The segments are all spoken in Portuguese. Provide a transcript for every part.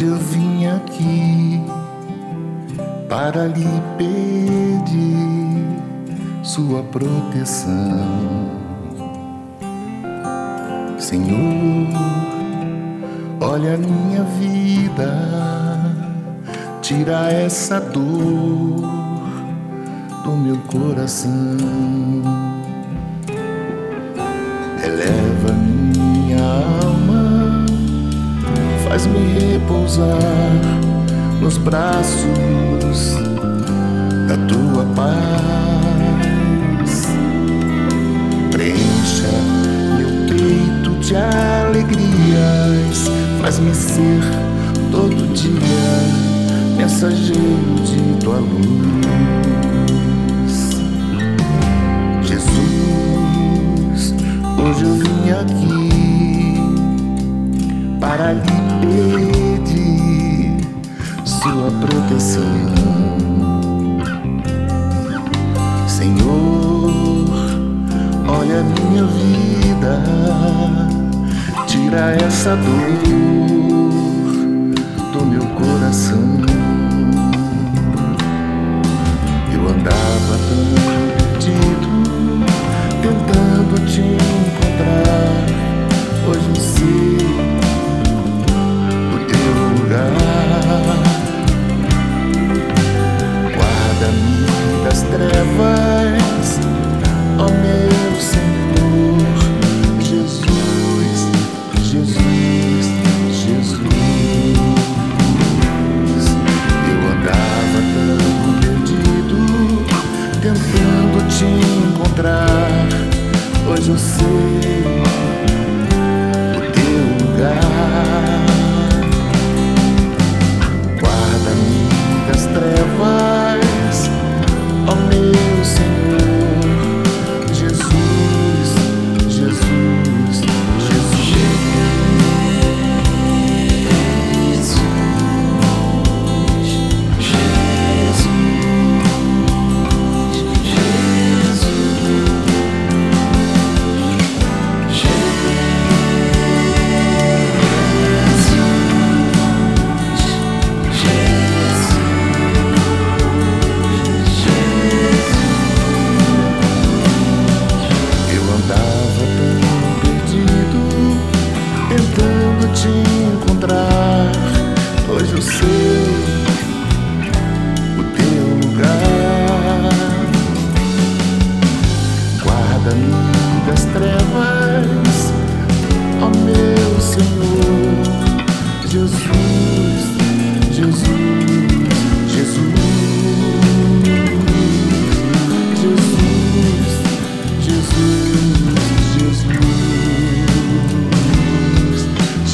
Eu vim aqui para lhe pedir sua proteção. Senhor, olha a minha vida, tira essa dor do meu coração. Eleva repousar nos braços da tua paz. Preencha meu peito de alegrias, faz-me ser todo dia mensageiro de tua para lhe pedir sua proteção. Senhor, olha minha vida, tira essa dor do meu coração. Eu andava tão encontrar. Hoje eu sei o teu lugar.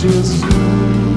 Just.